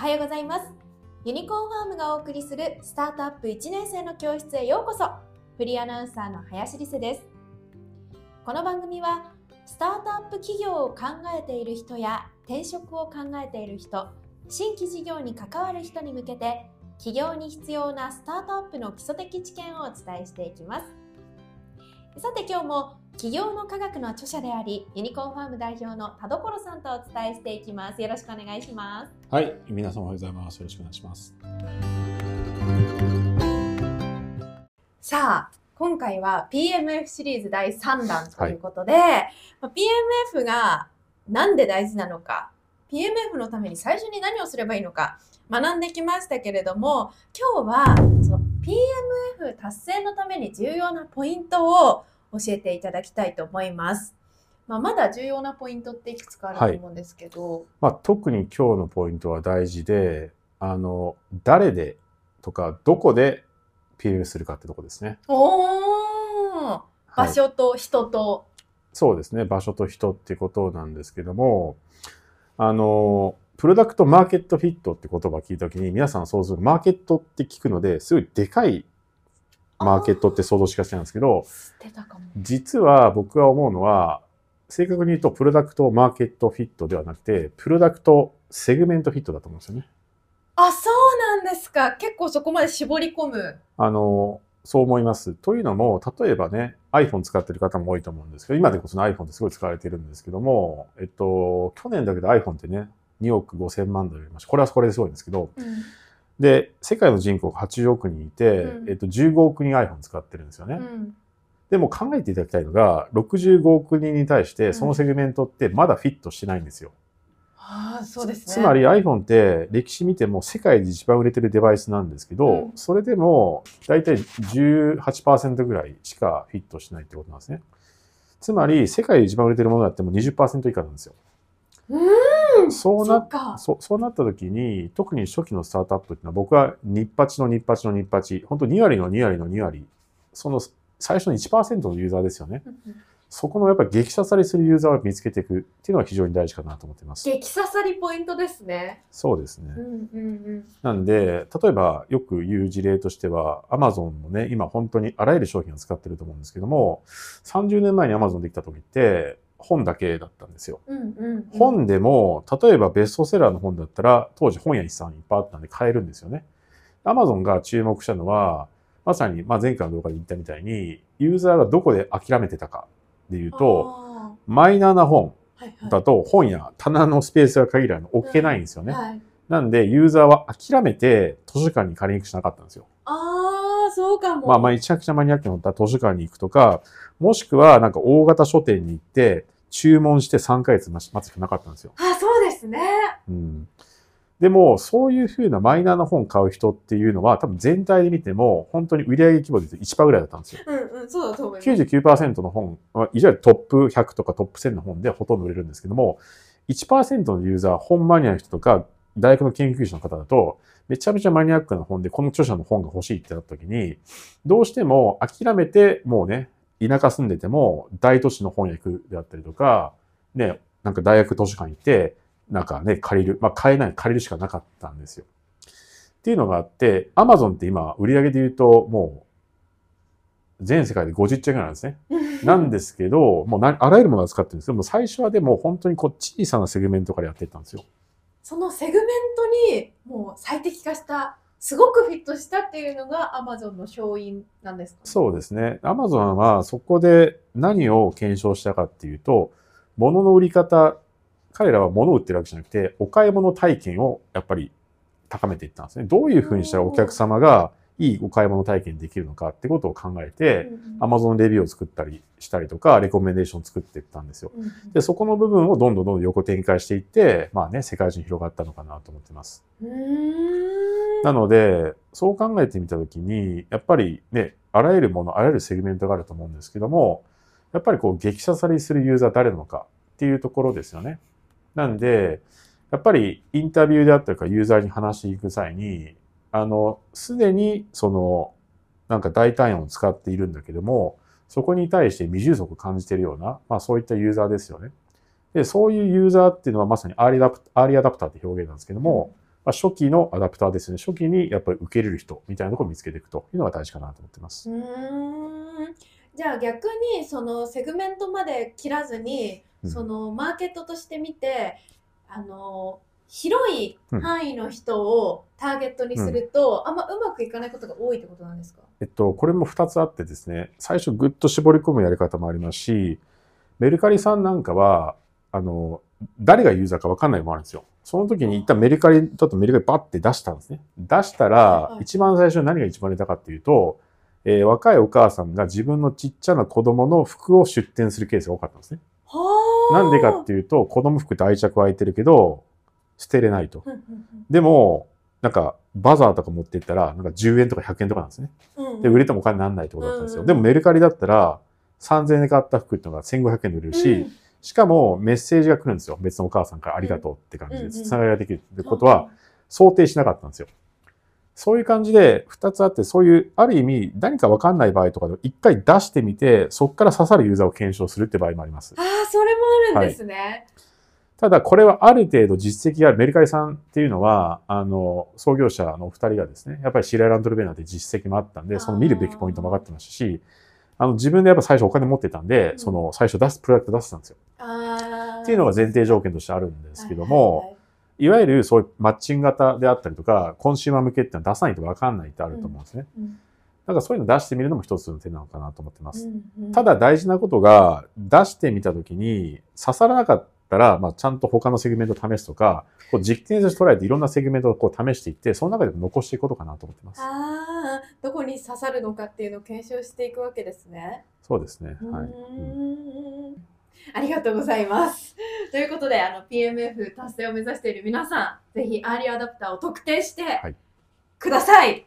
はようございます。ユニコーンファームがお送りするスタートアップ1年生の教室へようこそ。フリーアナウンサーの林理瀬です。この番組はスタートアップ企業を考えている人や転職を考えている人、新規事業に関わる人に向けて企業に必要なスタートアップの基礎的知見をお伝えしていきます。さて今日も企業の科学の著者でありユニコーンファーム代表の田所さんとお伝えしていきます。よろしくお願いします。はい、皆さんおはようございます。よろしくお願いします。さあ、今回は PMF シリーズ第3弾ということで、まあ PMF がなんで大事なのか、PMF のために最初に何をすればいいのか学んできましたけれども、今日はその PMF 達成のために重要なポイントを教えていただきたいと思います。まあ、まだ重要なポイントっていくつかあると思うんですけど、まあ、特に今日のポイントは大事で、あの、誰でとか、どこで PM するかってとこですね。お場所と人と、そうですね。場所と人っていうことなんですけども、あの、プロダクトマーケットフィットって言葉を聞いたときに、皆さん想像するマーケットって聞くので、すごいでかいマーケットって想像しがちなんですけど。実は僕が思うのは、正確に言うと、プロダクトマーケットフィットではなくて、プロダクトセグメントフィットだと思うんですよね。あ、そうなんですか。結構そこまで絞り込む。あの、そう思います。というのも、例えばね、iPhone 使ってる方も多いと思うんですけど、今でこそ iPhone ってすごい使われてるんですけども、えっと、去年だけど iPhone ってね、2億5千万ドルありました。これはこれですごいんですけど、で、世界の人口が80億人いて、うんえっと、15億人 iPhone 使ってるんですよね。うん。でも考えていただきたいのが、65億人に対して、そのセグメントってまだフィットしてないんですよ。ああ、そうですね。つまり iPhone って歴史見ても世界で一番売れてるデバイスなんですけど、うんそれでも大体18%ぐらいしかフィットしないってことなんですね。つまり世界で一番売れてるものだっても20%以下なんですよ。うん。そうなそ。そそうなった時に、特に初期のスタートアップっていうのは僕は日八の日八の日八、本当2割の2割の2割、その最初の1%のユーザーですよね。そこのやっぱり激刺さりするユーザーを見つけていくっていうのが非常に大事かなと思っています。激刺さりポイントですね。そうですね。うんうんうん。なんで、例えばよく言う事例としては、Amazon もね、今本当にあらゆる商品を使ってると思うんですけども、30年前に Amazon できた時って本だけだったんですよ。うんうんうん。本でも、例えばベストセラーの本だったら、当時本屋一さんいっぱいあったんで買えるんですよね。Amazon が注目したのは、まさに、まあ、前回の動画で言ったみたいに、ユーザーがどこで諦めてたかで言うと、あマイナーな本だと本や棚のスペースが限られるの置けないんですよね。はい。なんで、ユーザーは諦めて図書館に借りに行くしなかったんですよ。ああ、そうかも。まあ、めちゃくちゃマニアックなったら図書館に行くとか、もしくはなんか大型書店に行って、注文して3ヶ月待つしかなかったんですよ。あ、そうですね。うん。でも、そういうふうなマイナーな本買う人っていうのは、多分全体で見ても、本当に売上規模で言うと1%ぐらいだったんですよ。うんうん、そうだと思います。99%の本、まあいわゆるトップ100とかトップ1000の本でほとんど売れるんですけども、1%のユーザー、本マニアの人とか、大学の研究者の方だと、めちゃめちゃマニアックな本で、この著者の本が欲しいってなった時に、どうしても諦めて、もうね、田舎住んでても、大都市の本屋行くであったりとか、ね、なんか大学図書館行って、なんかね、借りる。まあ、買えない、借りるしかなかったんですよ。っていうのがあって、アマゾンって今、売り上げで言うと、もう、全世界で50兆円ぐらいなんですね。なんですけど、もうなあらゆるものを使ってるんですよ。もう最初はでも本当にこう小さなセグメントからやっていったんですよ。そのセグメントにもう最適化した、すごくフィットしたっていうのが Amazon の勝因なんですか、そうですね。Amazon はそこで何を検証したかっていうと、物の売り方、彼らは物を売ってるわけじゃなくて、お買い物体験をやっぱり高めていったんですね。どういうふうにしたらお客様がいいお買い物体験できるのかってことを考えて、うんうん Amazon レビューを作ったりしたりとか、レコメンデーションを作っていったんですよ。で、そこの部分をどんどんどんどん横展開していって、まあね、世界中に広がったのかなと思ってます。なので、そう考えてみたときに、やっぱりね、あらゆるもの、あらゆるセグメントがあると思うんですけども、やっぱりこう、激刺さりするユーザー誰なのかっていうところですよね。なんで、やっぱりインタビューであったりとかユーザーに話しに行く際に、あの、すでにその、なんか代替案を使っているんだけども、そこに対して未充足を感じているような、まあそういったユーザーですよね。で、そういうユーザーっていうのはまさにアーリーアダプアーリーアダプターって表現なんですけども、まあ、初期のアダプターですね。初期にやっぱり受け入れる人みたいなところを見つけていくというのが大事かなと思ってます。うーんじゃあ逆にそのセグメントまで切らずに、うんそのマーケットとして見てあの広い範囲の人をターゲットにすると、あんまうまくいかないことが多いってことなんですか？えっと、これも2つあってですね、最初ぐっと絞り込むやり方もありますし、メルカリさんなんかは、あの、誰がユーザーか分かんないのもあるんですよ。その時に一旦メルカリだとメルカリバッて出したんですね。出したはいらは、い一番最初に何が一番出たかっていうと、えー若いお母さんが自分のちっちゃな子供の服を出店するケースが多かったんですね。はなんでかっていうと、子供服って愛着湧いてるけど、捨てれないと。うんでも、なんか、バザーとか持ってったら、なんか10円とか100円とかなんですね。で、売れてもお金にならないってことだったんですよ。うんでもメルカリだったら、3000円で買った服っていうのが1500円で売れるし、うんしかもメッセージが来るんですよ。別のお母さんからありがとうって感じで、つながりができるってことは、想定しなかったんですよ。そういう感じで2つあって、そういう、ある意味、何か分かんない場合とかで一回出してみて、そこから刺さるユーザーを検証するって場合もあります。ああそれもあるんですね。ただ、これはある程度実績がある、メルカリさんっていうのは、あの、創業者のお二人がですね、やっぱりシライランドルベーナーで実績もあったんで、その見るべきポイントも分かってましたし、あの、自分でやっぱ最初お金持ってたんで、うんその、最初出す、プロダクト出してたんですよ。っていうのが前提条件としてあるんですけども、いわゆるそういうマッチング型であったりとか、コンシューマー向けっていうのは出さないと分かんないってあると思うんですね。うんだからそういうの出してみるのも一つの手なのかなと思ってます。うんうんただ大事なことが、出してみたときに刺さらなかったら、まあ、ちゃんと他のセグメントを試すとか、こう実験として捉えていろんなセグメントをこう試していって、その中でも残していくことかなと思ってます。ああどこに刺さるのかっていうのを検証していくわけですね。そうですね。はい。ありがとうございます。ということで、あの PMF 達成を目指している皆さん、ぜひアーリーアダプターを特定してはいください。